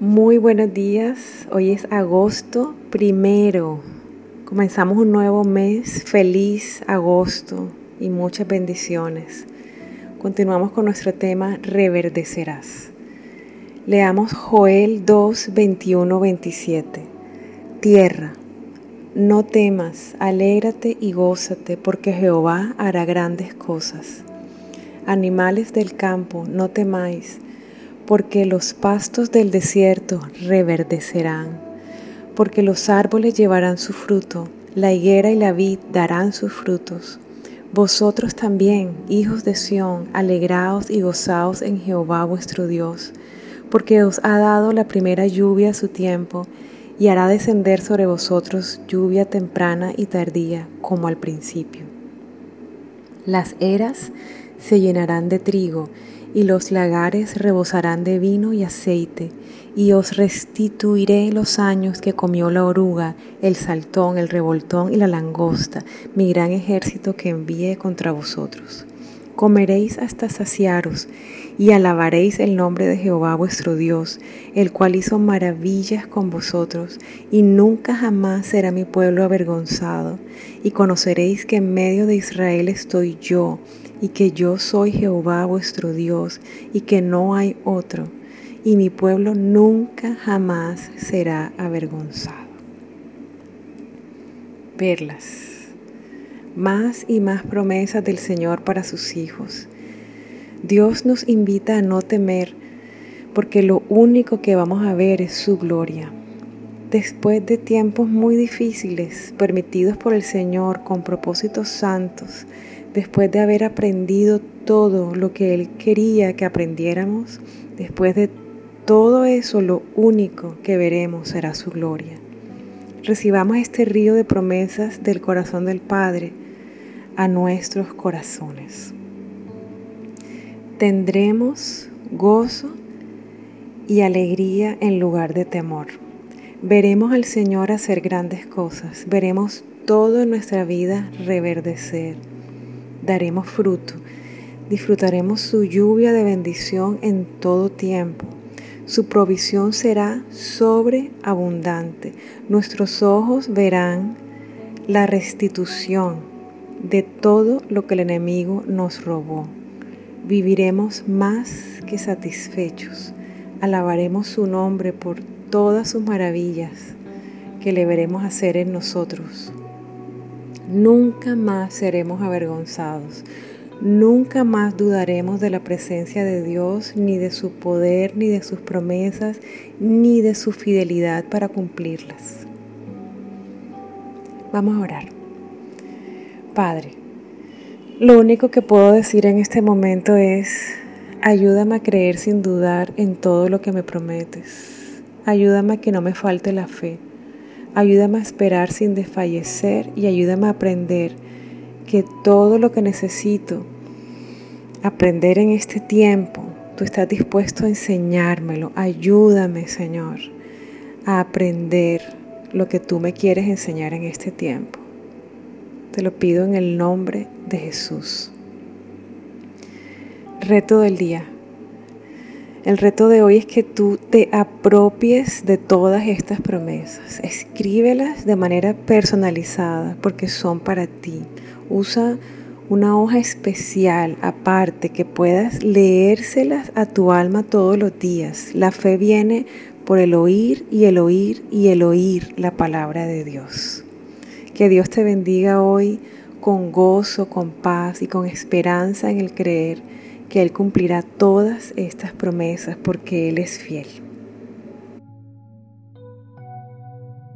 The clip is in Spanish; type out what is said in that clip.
Muy buenos días, hoy es agosto primero. Comenzamos un nuevo mes, feliz agosto y muchas bendiciones. Continuamos con nuestro tema Reverdecerás. Leamos Joel 2, 21, 27. Tierra, no temas, alégrate y gózate, porque Jehová hará grandes cosas. Animales del campo, no temáis porque los pastos del desierto reverdecerán, porque los árboles llevarán su fruto, la higuera y la vid darán sus frutos. Vosotros también, hijos de Sión, alegraos y gozaos en Jehová vuestro Dios, porque os ha dado la primera lluvia a su tiempo, y hará descender sobre vosotros lluvia temprana y tardía, como al principio. Las eras se llenarán de trigo, y los lagares rebosarán de vino y aceite, y os restituiré los años que comió la oruga, el saltón, el revoltón y la langosta, mi gran ejército que envié contra vosotros. Comeréis hasta saciaros, y alabaréis el nombre de Jehová vuestro Dios, el cual hizo maravillas con vosotros, y nunca jamás será mi pueblo avergonzado, y conoceréis que en medio de Israel estoy yo, y que yo soy Jehová vuestro Dios y que no hay otro, y mi pueblo nunca jamás será avergonzado. Perlas. Más y más promesas del Señor para sus hijos. Dios nos invita a no temer porque lo único que vamos a ver es su gloria. Después de tiempos muy difíciles, permitidos por el Señor con propósitos santos, después de haber aprendido todo lo que Él quería que aprendiéramos, después de todo eso, lo único que veremos será su gloria. Recibamos este río de promesas del corazón del Padre a nuestros corazones. Tendremos gozo y alegría en lugar de temor. Veremos al Señor hacer grandes cosas, veremos todo en nuestra vida reverdecer daremos fruto. Disfrutaremos su lluvia de bendición en todo tiempo. Su provisión será sobreabundante. Nuestros ojos verán la restitución de todo lo que el enemigo nos robó. Viviremos más que satisfechos. Alabaremos su nombre por todas sus maravillas que le veremos hacer en nosotros. Nunca más seremos avergonzados. Nunca más dudaremos de la presencia de Dios, ni de su poder, ni de sus promesas, ni de su fidelidad para cumplirlas. Vamos a orar. Padre, lo único que puedo decir en este momento es, ayúdame a creer sin dudar en todo lo que me prometes. Ayúdame a que no me falte la fe. Ayúdame a esperar sin desfallecer y ayúdame a aprender que todo lo que necesito aprender en este tiempo, tú estás dispuesto a enseñármelo. Ayúdame, Señor, a aprender lo que tú me quieres enseñar en este tiempo. Te lo pido en el nombre de Jesús. Reto del día. El reto de hoy es que tú te apropies de todas estas promesas. Escríbelas de manera personalizada porque son para ti. Usa una hoja especial aparte que puedas leérselas a tu alma todos los días. La fe viene por el oír y el oír y el oír la palabra de Dios. Que Dios te bendiga hoy con gozo, con paz y con esperanza en el creer que Él cumplirá todas estas promesas porque Él es fiel.